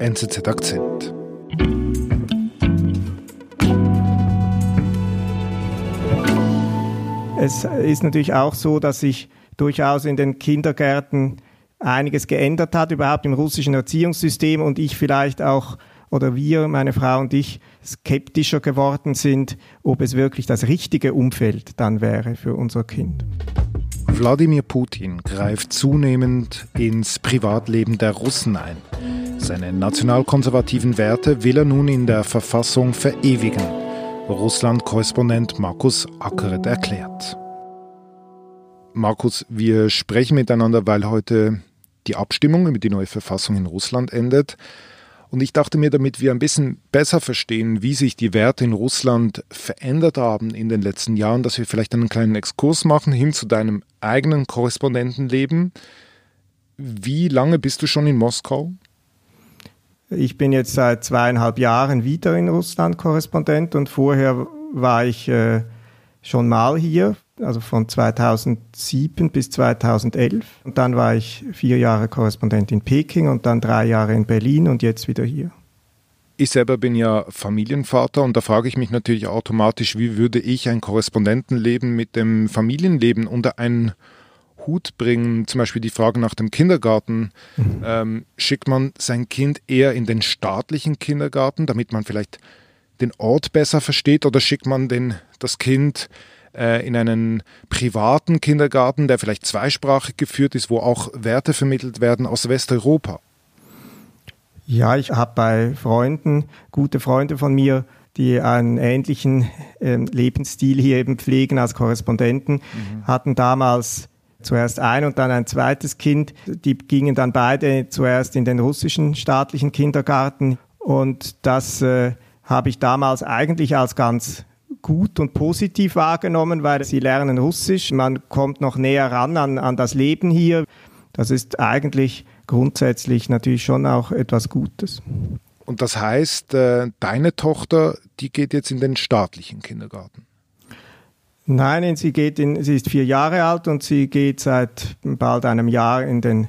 NZZ Akzent. Es ist natürlich auch so, dass sich durchaus in den Kindergärten einiges geändert hat, überhaupt im russischen Erziehungssystem und ich vielleicht auch oder wir, meine Frau und ich, skeptischer geworden sind, ob es wirklich das richtige Umfeld dann wäre für unser Kind. Wladimir Putin greift zunehmend ins Privatleben der Russen ein. Seine nationalkonservativen Werte will er nun in der Verfassung verewigen. Russland-Korrespondent Markus Ackeret erklärt. Markus, wir sprechen miteinander, weil heute die Abstimmung über die neue Verfassung in Russland endet. Und ich dachte mir, damit wir ein bisschen besser verstehen, wie sich die Werte in Russland verändert haben in den letzten Jahren, dass wir vielleicht einen kleinen Exkurs machen hin zu deinem eigenen Korrespondentenleben. Wie lange bist du schon in Moskau? Ich bin jetzt seit zweieinhalb Jahren wieder in Russland Korrespondent und vorher war ich äh, schon mal hier, also von 2007 bis 2011. Und dann war ich vier Jahre Korrespondent in Peking und dann drei Jahre in Berlin und jetzt wieder hier. Ich selber bin ja Familienvater und da frage ich mich natürlich automatisch, wie würde ich ein Korrespondentenleben mit dem Familienleben unter einen Hut bringen? Zum Beispiel die Frage nach dem Kindergarten. Mhm. Ähm, schickt man sein Kind eher in den staatlichen Kindergarten, damit man vielleicht den Ort besser versteht, oder schickt man den, das Kind äh, in einen privaten Kindergarten, der vielleicht zweisprachig geführt ist, wo auch Werte vermittelt werden aus Westeuropa? Ja, ich habe bei Freunden, gute Freunde von mir, die einen ähnlichen äh, Lebensstil hier eben pflegen als Korrespondenten, mhm. hatten damals zuerst ein und dann ein zweites Kind. Die gingen dann beide zuerst in den russischen staatlichen Kindergarten und das äh, habe ich damals eigentlich als ganz gut und positiv wahrgenommen, weil sie lernen Russisch, man kommt noch näher ran an, an das Leben hier. Das ist eigentlich grundsätzlich natürlich schon auch etwas Gutes. Und das heißt, äh, deine Tochter, die geht jetzt in den staatlichen Kindergarten? Nein, sie geht in, sie ist vier Jahre alt und sie geht seit bald einem Jahr in den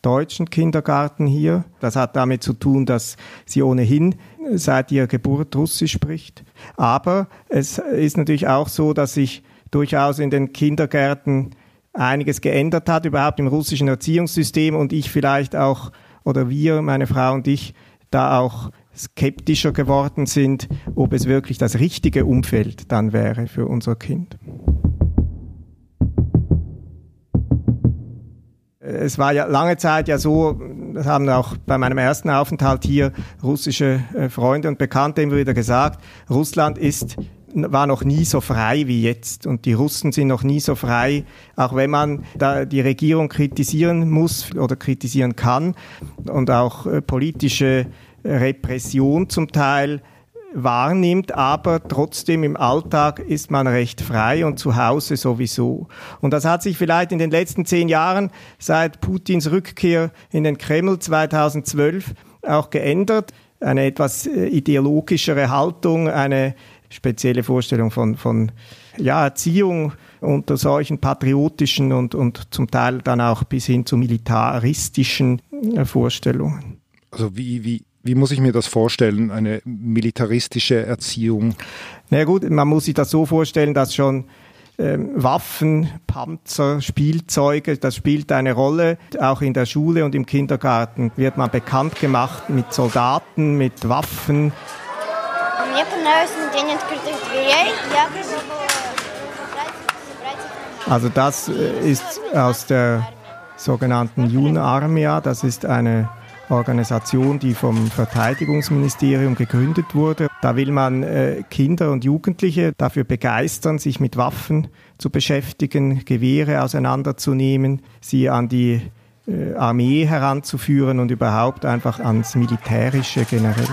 deutschen Kindergarten hier. Das hat damit zu tun, dass sie ohnehin seit ihrer Geburt Russisch spricht. Aber es ist natürlich auch so, dass sich durchaus in den Kindergärten einiges geändert hat, überhaupt im russischen Erziehungssystem und ich vielleicht auch, oder wir, meine Frau und ich, da auch skeptischer geworden sind, ob es wirklich das richtige Umfeld dann wäre für unser Kind. Es war ja lange Zeit ja so, das haben auch bei meinem ersten Aufenthalt hier russische äh, Freunde und Bekannte immer wieder gesagt, Russland ist war noch nie so frei wie jetzt und die Russen sind noch nie so frei, auch wenn man da die Regierung kritisieren muss oder kritisieren kann und auch äh, politische Repression zum Teil wahrnimmt, aber trotzdem im Alltag ist man recht frei und zu Hause sowieso. Und das hat sich vielleicht in den letzten zehn Jahren seit Putins Rückkehr in den Kreml 2012 auch geändert. Eine etwas äh, ideologischere Haltung, eine spezielle Vorstellung von, von ja, Erziehung unter solchen patriotischen und, und zum Teil dann auch bis hin zu militaristischen äh, Vorstellungen. Also wie, wie wie muss ich mir das vorstellen, eine militaristische Erziehung? Na ja gut, man muss sich das so vorstellen, dass schon ähm, Waffen, Panzer, Spielzeuge, das spielt eine Rolle. Auch in der Schule und im Kindergarten wird man bekannt gemacht mit Soldaten, mit Waffen. Also das äh, ist aus der sogenannten Jun Armia, das ist eine Organisation, die vom Verteidigungsministerium gegründet wurde. Da will man äh, Kinder und Jugendliche dafür begeistern, sich mit Waffen zu beschäftigen, Gewehre auseinanderzunehmen, sie an die äh, Armee heranzuführen und überhaupt einfach ans Militärische generell.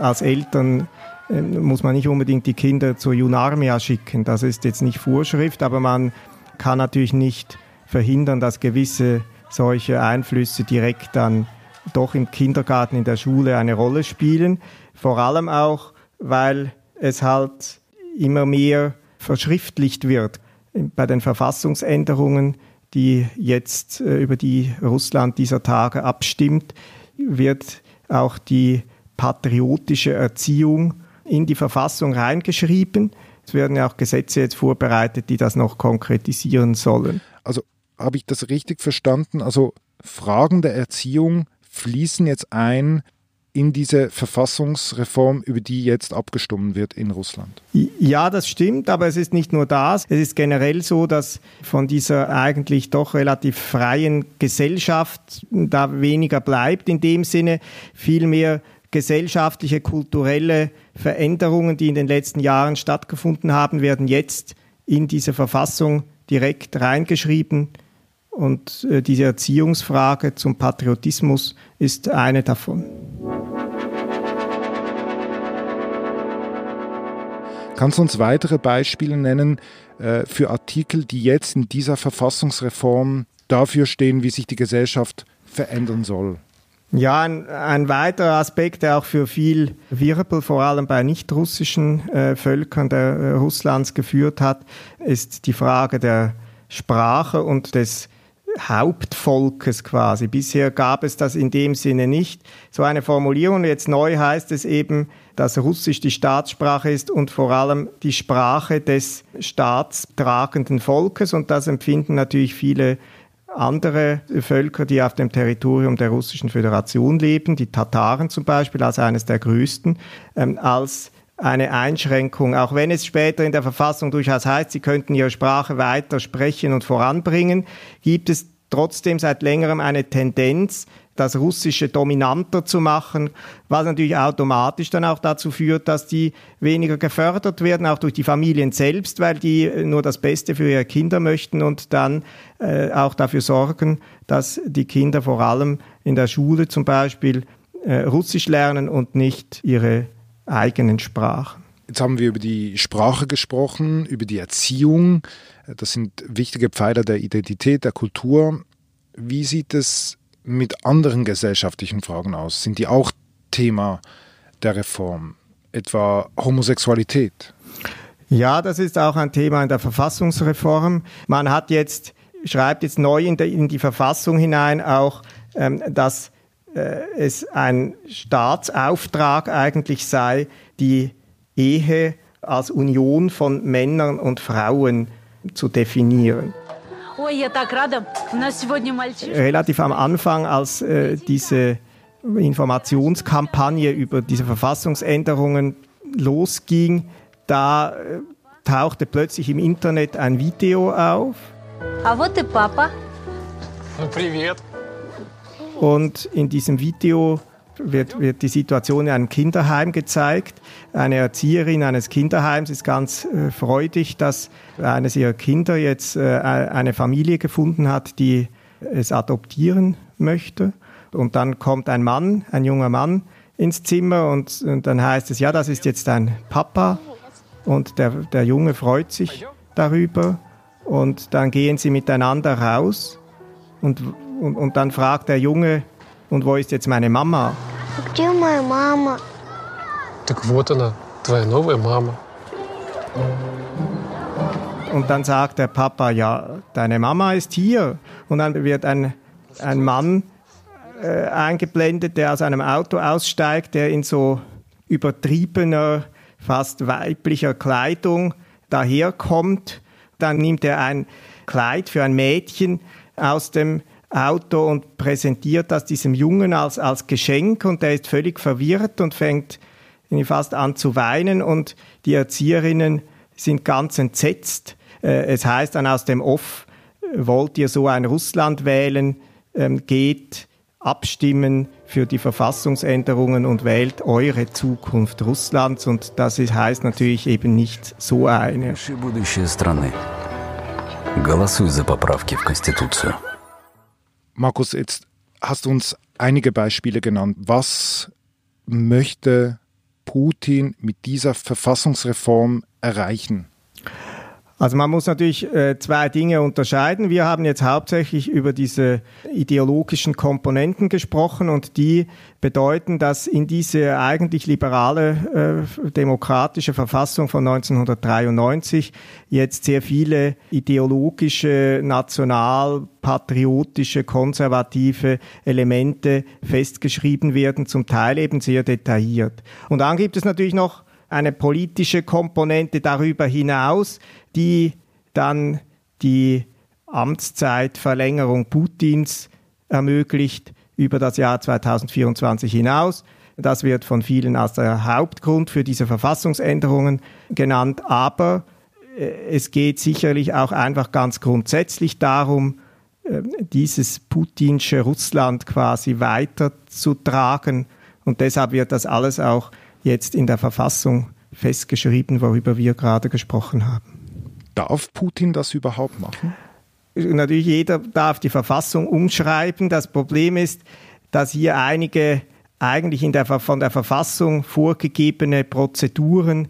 Als Eltern äh, muss man nicht unbedingt die Kinder zur Junarmia schicken. Das ist jetzt nicht Vorschrift, aber man kann natürlich nicht verhindern, dass gewisse solche Einflüsse direkt dann doch im Kindergarten, in der Schule eine Rolle spielen. Vor allem auch, weil es halt immer mehr verschriftlicht wird. Bei den Verfassungsänderungen, die jetzt äh, über die Russland dieser Tage abstimmt, wird auch die patriotische Erziehung in die Verfassung reingeschrieben. Es werden ja auch Gesetze jetzt vorbereitet, die das noch konkretisieren sollen. Also habe ich das richtig verstanden? Also Fragen der Erziehung fließen jetzt ein in diese Verfassungsreform, über die jetzt abgestimmt wird in Russland. Ja, das stimmt, aber es ist nicht nur das. Es ist generell so, dass von dieser eigentlich doch relativ freien Gesellschaft da weniger bleibt in dem Sinne, vielmehr gesellschaftliche, kulturelle Veränderungen, die in den letzten Jahren stattgefunden haben, werden jetzt in diese Verfassung direkt reingeschrieben. Und äh, diese Erziehungsfrage zum Patriotismus ist eine davon. Kannst du uns weitere Beispiele nennen äh, für Artikel, die jetzt in dieser Verfassungsreform dafür stehen, wie sich die Gesellschaft verändern soll? Ja, ein, ein weiterer Aspekt, der auch für viel Wirbel, vor allem bei nicht-russischen äh, Völkern der, äh, Russlands geführt hat, ist die Frage der Sprache und des Hauptvolkes quasi. Bisher gab es das in dem Sinne nicht. So eine Formulierung. Jetzt neu heißt es eben, dass Russisch die Staatssprache ist und vor allem die Sprache des staatstragenden Volkes. Und das empfinden natürlich viele andere Völker, die auf dem Territorium der Russischen Föderation leben, die Tataren zum Beispiel als eines der größten, ähm, als eine Einschränkung, auch wenn es später in der Verfassung durchaus heißt, sie könnten ihre Sprache weiter sprechen und voranbringen, gibt es trotzdem seit längerem eine Tendenz, das Russische dominanter zu machen, was natürlich automatisch dann auch dazu führt, dass die weniger gefördert werden, auch durch die Familien selbst, weil die nur das Beste für ihre Kinder möchten und dann äh, auch dafür sorgen, dass die Kinder vor allem in der Schule zum Beispiel äh, Russisch lernen und nicht ihre eigenen Sprachen. Jetzt haben wir über die Sprache gesprochen, über die Erziehung. Das sind wichtige Pfeiler der Identität, der Kultur. Wie sieht es mit anderen gesellschaftlichen Fragen aus? Sind die auch Thema der Reform? Etwa Homosexualität? Ja, das ist auch ein Thema in der Verfassungsreform. Man hat jetzt, schreibt jetzt neu in, die Verfassung hinein auch, ähm, dass es ein Staatsauftrag eigentlich sei, die Ehe als Union von Männern und Frauen zu definieren. Relativ am Anfang, als äh, diese Informationskampagne über diese Verfassungsänderungen losging, da äh, tauchte plötzlich im Internet ein Video auf. Und in diesem Video wird, wird die Situation in einem Kinderheim gezeigt. Eine Erzieherin eines Kinderheims ist ganz äh, freudig, dass eines ihrer Kinder jetzt äh, eine Familie gefunden hat, die es adoptieren möchte. Und dann kommt ein Mann, ein junger Mann, ins Zimmer und, und dann heißt es, ja, das ist jetzt ein Papa. Und der, der Junge freut sich darüber. Und dann gehen sie miteinander raus. Und, und, und dann fragt der Junge, und wo ist jetzt meine Mama? Где моя мама? Так вот она, твоя новая Mama. Und dann sagt der Papa, ja, deine Mama ist hier. Und dann wird ein, ein Mann äh, eingeblendet, der aus einem Auto aussteigt, der in so übertriebener, fast weiblicher Kleidung daherkommt. Dann nimmt er ein Kleid für ein Mädchen aus dem Auto und präsentiert das diesem Jungen als, als Geschenk und der ist völlig verwirrt und fängt fast an zu weinen und die Erzieherinnen sind ganz entsetzt. Äh, es heißt dann aus dem Off, wollt ihr so ein Russland wählen, ähm, geht abstimmen für die Verfassungsänderungen und wählt eure Zukunft Russlands und das heißt natürlich eben nicht so eine. Голосуй за поправки в Конституцию. Markus, jetzt hast du uns einige Beispiele genannt. Was möchte Putin mit dieser Verfassungsreform erreichen? Also man muss natürlich äh, zwei Dinge unterscheiden. Wir haben jetzt hauptsächlich über diese ideologischen Komponenten gesprochen und die bedeuten, dass in diese eigentlich liberale äh, demokratische Verfassung von 1993 jetzt sehr viele ideologische, national, patriotische, konservative Elemente festgeschrieben werden, zum Teil eben sehr detailliert. Und dann gibt es natürlich noch eine politische Komponente darüber hinaus, die dann die Amtszeitverlängerung Putins ermöglicht über das Jahr 2024 hinaus. Das wird von vielen als der Hauptgrund für diese Verfassungsänderungen genannt. Aber äh, es geht sicherlich auch einfach ganz grundsätzlich darum, äh, dieses putinsche Russland quasi weiterzutragen. Und deshalb wird das alles auch jetzt in der Verfassung festgeschrieben, worüber wir gerade gesprochen haben. Darf Putin das überhaupt machen? Natürlich, jeder darf die Verfassung umschreiben. Das Problem ist, dass hier einige eigentlich in der, von der Verfassung vorgegebene Prozeduren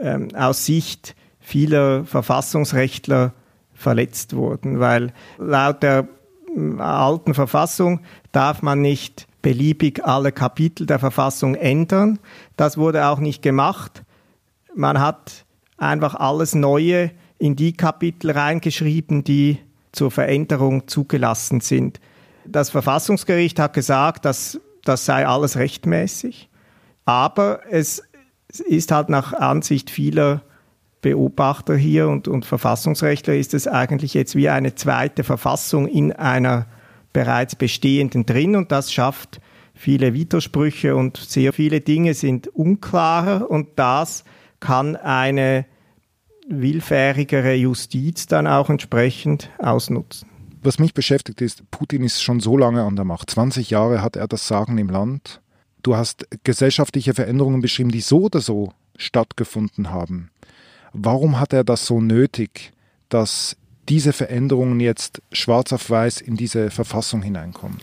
ähm, aus Sicht vieler Verfassungsrechtler verletzt wurden, weil laut der äh, alten Verfassung darf man nicht beliebig alle Kapitel der Verfassung ändern. Das wurde auch nicht gemacht. Man hat einfach alles Neue in die Kapitel reingeschrieben, die zur Veränderung zugelassen sind. Das Verfassungsgericht hat gesagt, dass das sei alles rechtmäßig, aber es ist halt nach Ansicht vieler Beobachter hier und, und Verfassungsrechtler ist es eigentlich jetzt wie eine zweite Verfassung in einer bereits bestehenden drin und das schafft viele Widersprüche und sehr viele Dinge sind unklarer und das kann eine willfährigere Justiz dann auch entsprechend ausnutzen. Was mich beschäftigt ist, Putin ist schon so lange an der Macht. 20 Jahre hat er das Sagen im Land. Du hast gesellschaftliche Veränderungen beschrieben, die so oder so stattgefunden haben. Warum hat er das so nötig, dass diese Veränderungen jetzt schwarz auf weiß in diese Verfassung hineinkommen?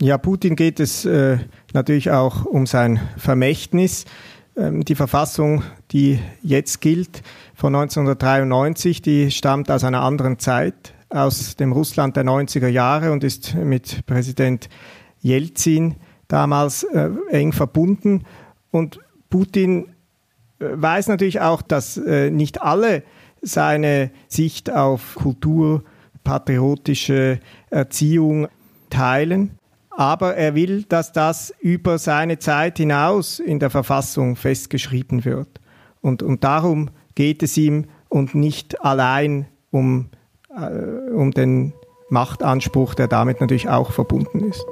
Ja, Putin geht es äh, natürlich auch um sein Vermächtnis. Ähm, die Verfassung, die jetzt gilt, von 1993, die stammt aus einer anderen Zeit, aus dem Russland der 90er Jahre und ist mit Präsident Jelzin damals äh, eng verbunden. Und Putin äh, weiß natürlich auch, dass äh, nicht alle seine Sicht auf Kultur, patriotische Erziehung teilen aber er will, dass das über seine Zeit hinaus in der Verfassung festgeschrieben wird. Und, und darum geht es ihm und nicht allein um, äh, um den Machtanspruch, der damit natürlich auch verbunden ist.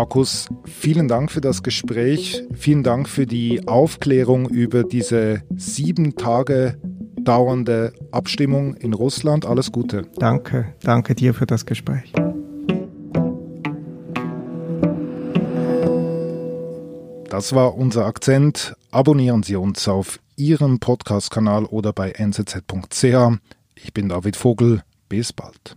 Markus, vielen Dank für das Gespräch. Vielen Dank für die Aufklärung über diese sieben Tage dauernde Abstimmung in Russland. Alles Gute. Danke, danke dir für das Gespräch. Das war unser Akzent. Abonnieren Sie uns auf Ihrem Podcast-Kanal oder bei nzz.ch. Ich bin David Vogel. Bis bald.